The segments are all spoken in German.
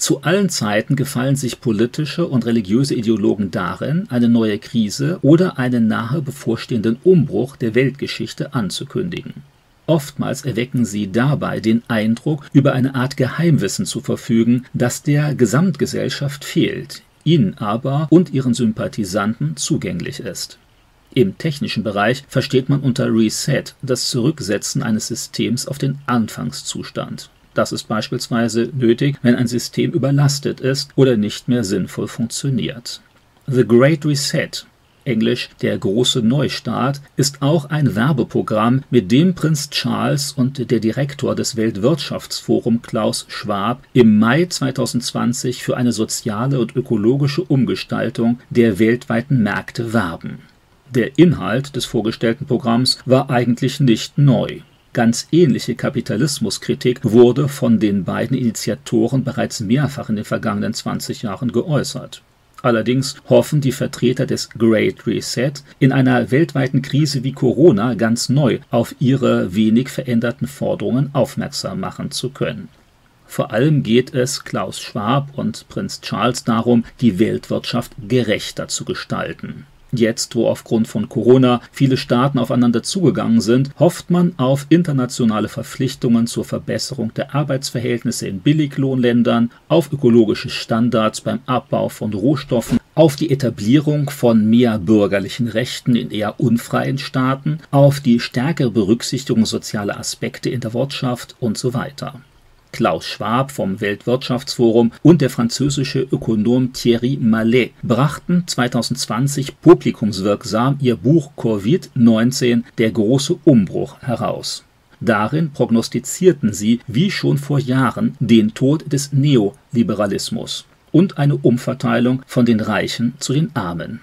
Zu allen Zeiten gefallen sich politische und religiöse Ideologen darin, eine neue Krise oder einen nahe bevorstehenden Umbruch der Weltgeschichte anzukündigen. Oftmals erwecken sie dabei den Eindruck, über eine Art Geheimwissen zu verfügen, das der Gesamtgesellschaft fehlt, ihnen aber und ihren Sympathisanten zugänglich ist. Im technischen Bereich versteht man unter Reset das Zurücksetzen eines Systems auf den Anfangszustand. Das ist beispielsweise nötig, wenn ein System überlastet ist oder nicht mehr sinnvoll funktioniert. The Great Reset Englisch der große Neustart, ist auch ein Werbeprogramm, mit dem Prinz Charles und der Direktor des Weltwirtschaftsforum Klaus Schwab im Mai 2020 für eine soziale und ökologische Umgestaltung der weltweiten Märkte werben. Der Inhalt des vorgestellten Programms war eigentlich nicht neu. Ganz ähnliche Kapitalismuskritik wurde von den beiden Initiatoren bereits mehrfach in den vergangenen 20 Jahren geäußert. Allerdings hoffen die Vertreter des Great Reset in einer weltweiten Krise wie Corona ganz neu auf ihre wenig veränderten Forderungen aufmerksam machen zu können. Vor allem geht es Klaus Schwab und Prinz Charles darum, die Weltwirtschaft gerechter zu gestalten. Jetzt, wo aufgrund von Corona viele Staaten aufeinander zugegangen sind, hofft man auf internationale Verpflichtungen zur Verbesserung der Arbeitsverhältnisse in Billiglohnländern, auf ökologische Standards beim Abbau von Rohstoffen, auf die Etablierung von mehr bürgerlichen Rechten in eher unfreien Staaten, auf die stärkere Berücksichtigung sozialer Aspekte in der Wirtschaft und so weiter. Klaus Schwab vom Weltwirtschaftsforum und der französische Ökonom Thierry Mallet brachten 2020 publikumswirksam ihr Buch Covid-19 Der große Umbruch heraus. Darin prognostizierten sie, wie schon vor Jahren, den Tod des Neoliberalismus und eine Umverteilung von den Reichen zu den Armen.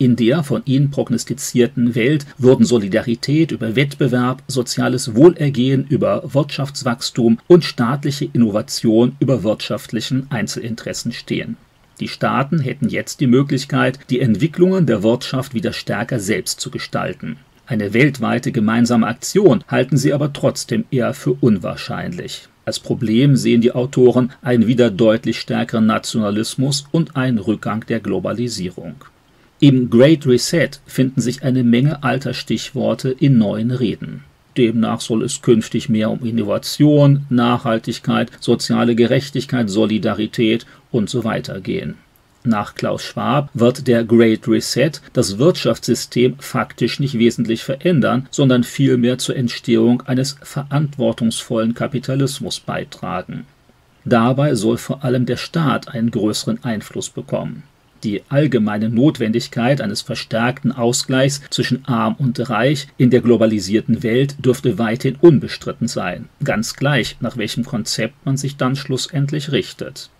In der von ihnen prognostizierten Welt würden Solidarität über Wettbewerb, soziales Wohlergehen über Wirtschaftswachstum und staatliche Innovation über wirtschaftlichen Einzelinteressen stehen. Die Staaten hätten jetzt die Möglichkeit, die Entwicklungen der Wirtschaft wieder stärker selbst zu gestalten. Eine weltweite gemeinsame Aktion halten sie aber trotzdem eher für unwahrscheinlich. Als Problem sehen die Autoren einen wieder deutlich stärkeren Nationalismus und einen Rückgang der Globalisierung. Im Great Reset finden sich eine Menge alter Stichworte in neuen Reden. Demnach soll es künftig mehr um Innovation, Nachhaltigkeit, soziale Gerechtigkeit, Solidarität und so weiter gehen. Nach Klaus Schwab wird der Great Reset das Wirtschaftssystem faktisch nicht wesentlich verändern, sondern vielmehr zur Entstehung eines verantwortungsvollen Kapitalismus beitragen. Dabei soll vor allem der Staat einen größeren Einfluss bekommen. Die allgemeine Notwendigkeit eines verstärkten Ausgleichs zwischen arm und reich in der globalisierten Welt dürfte weithin unbestritten sein, ganz gleich, nach welchem Konzept man sich dann schlussendlich richtet.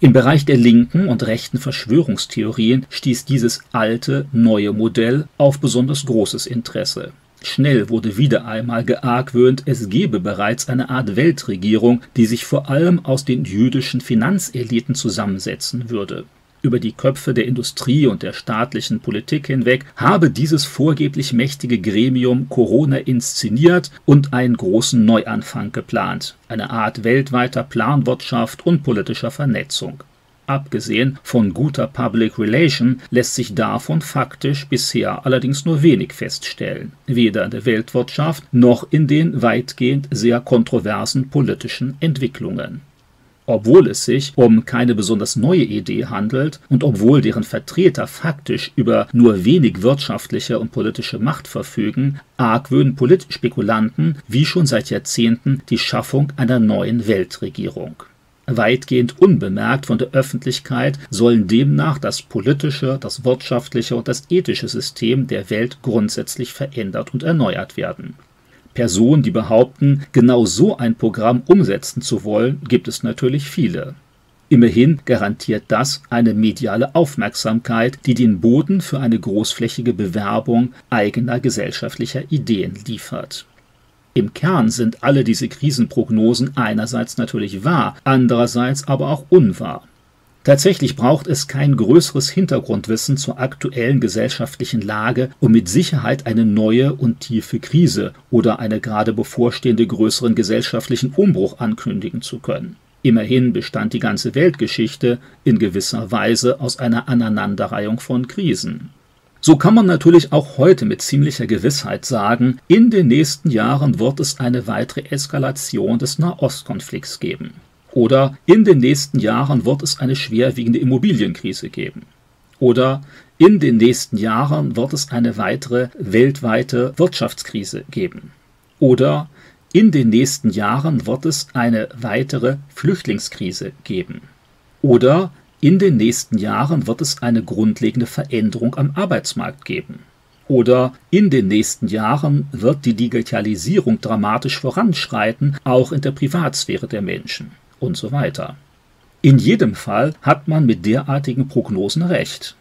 Im Bereich der linken und rechten Verschwörungstheorien stieß dieses alte, neue Modell auf besonders großes Interesse. Schnell wurde wieder einmal geargwöhnt, es gebe bereits eine Art Weltregierung, die sich vor allem aus den jüdischen Finanzeliten zusammensetzen würde über die Köpfe der Industrie und der staatlichen Politik hinweg habe dieses vorgeblich mächtige Gremium Corona inszeniert und einen großen Neuanfang geplant, eine Art weltweiter Planwirtschaft und politischer Vernetzung. Abgesehen von guter Public Relation lässt sich davon faktisch bisher allerdings nur wenig feststellen, weder in der Weltwirtschaft noch in den weitgehend sehr kontroversen politischen Entwicklungen obwohl es sich um keine besonders neue Idee handelt und obwohl deren Vertreter faktisch über nur wenig wirtschaftliche und politische Macht verfügen, argwöhnen Politspekulanten wie schon seit Jahrzehnten die Schaffung einer neuen Weltregierung. Weitgehend unbemerkt von der Öffentlichkeit sollen demnach das politische, das wirtschaftliche und das ethische System der Welt grundsätzlich verändert und erneuert werden. Personen, die behaupten, genau so ein Programm umsetzen zu wollen, gibt es natürlich viele. Immerhin garantiert das eine mediale Aufmerksamkeit, die den Boden für eine großflächige Bewerbung eigener gesellschaftlicher Ideen liefert. Im Kern sind alle diese Krisenprognosen einerseits natürlich wahr, andererseits aber auch unwahr. Tatsächlich braucht es kein größeres Hintergrundwissen zur aktuellen gesellschaftlichen Lage, um mit Sicherheit eine neue und tiefe Krise oder eine gerade bevorstehende größeren gesellschaftlichen Umbruch ankündigen zu können. Immerhin bestand die ganze Weltgeschichte in gewisser Weise aus einer Aneinanderreihung von Krisen. So kann man natürlich auch heute mit ziemlicher Gewissheit sagen, in den nächsten Jahren wird es eine weitere Eskalation des Nahostkonflikts geben. Oder in den nächsten Jahren wird es eine schwerwiegende Immobilienkrise geben. Oder in den nächsten Jahren wird es eine weitere weltweite Wirtschaftskrise geben. Oder in den nächsten Jahren wird es eine weitere Flüchtlingskrise geben. Oder in den nächsten Jahren wird es eine grundlegende Veränderung am Arbeitsmarkt geben. Oder in den nächsten Jahren wird die Digitalisierung dramatisch voranschreiten, auch in der Privatsphäre der Menschen und so weiter. In jedem Fall hat man mit derartigen Prognosen recht.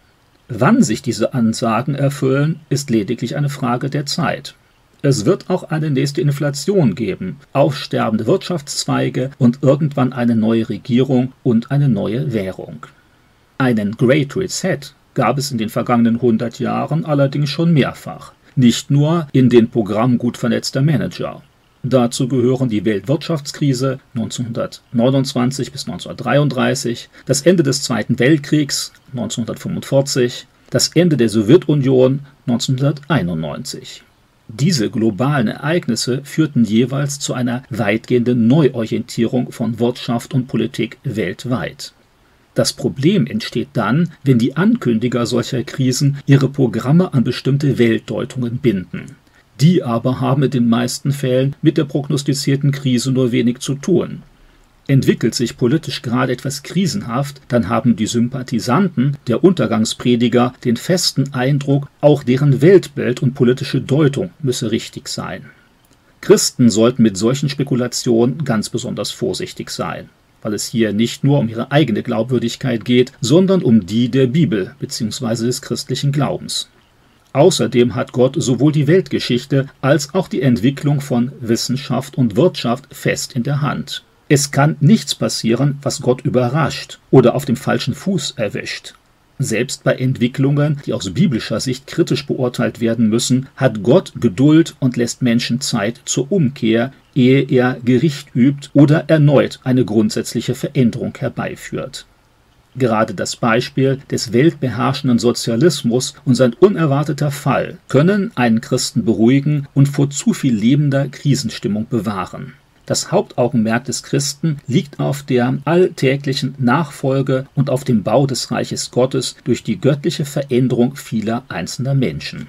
Wann sich diese Ansagen erfüllen, ist lediglich eine Frage der Zeit. Es wird auch eine nächste Inflation geben, aufsterbende Wirtschaftszweige und irgendwann eine neue Regierung und eine neue Währung. Einen Great Reset gab es in den vergangenen 100 Jahren allerdings schon mehrfach, nicht nur in den Programmen gut vernetzter Manager. Dazu gehören die Weltwirtschaftskrise 1929 bis 1933, das Ende des Zweiten Weltkriegs 1945, das Ende der Sowjetunion 1991. Diese globalen Ereignisse führten jeweils zu einer weitgehenden Neuorientierung von Wirtschaft und Politik weltweit. Das Problem entsteht dann, wenn die Ankündiger solcher Krisen ihre Programme an bestimmte Weltdeutungen binden. Die aber haben in den meisten Fällen mit der prognostizierten Krise nur wenig zu tun. Entwickelt sich politisch gerade etwas krisenhaft, dann haben die Sympathisanten der Untergangsprediger den festen Eindruck, auch deren Weltbild und politische Deutung müsse richtig sein. Christen sollten mit solchen Spekulationen ganz besonders vorsichtig sein, weil es hier nicht nur um ihre eigene Glaubwürdigkeit geht, sondern um die der Bibel bzw. des christlichen Glaubens. Außerdem hat Gott sowohl die Weltgeschichte als auch die Entwicklung von Wissenschaft und Wirtschaft fest in der Hand. Es kann nichts passieren, was Gott überrascht oder auf dem falschen Fuß erwischt. Selbst bei Entwicklungen, die aus biblischer Sicht kritisch beurteilt werden müssen, hat Gott Geduld und lässt Menschen Zeit zur Umkehr, ehe er Gericht übt oder erneut eine grundsätzliche Veränderung herbeiführt. Gerade das Beispiel des weltbeherrschenden Sozialismus und sein unerwarteter Fall können einen Christen beruhigen und vor zu viel lebender Krisenstimmung bewahren. Das Hauptaugenmerk des Christen liegt auf der alltäglichen Nachfolge und auf dem Bau des Reiches Gottes durch die göttliche Veränderung vieler einzelner Menschen.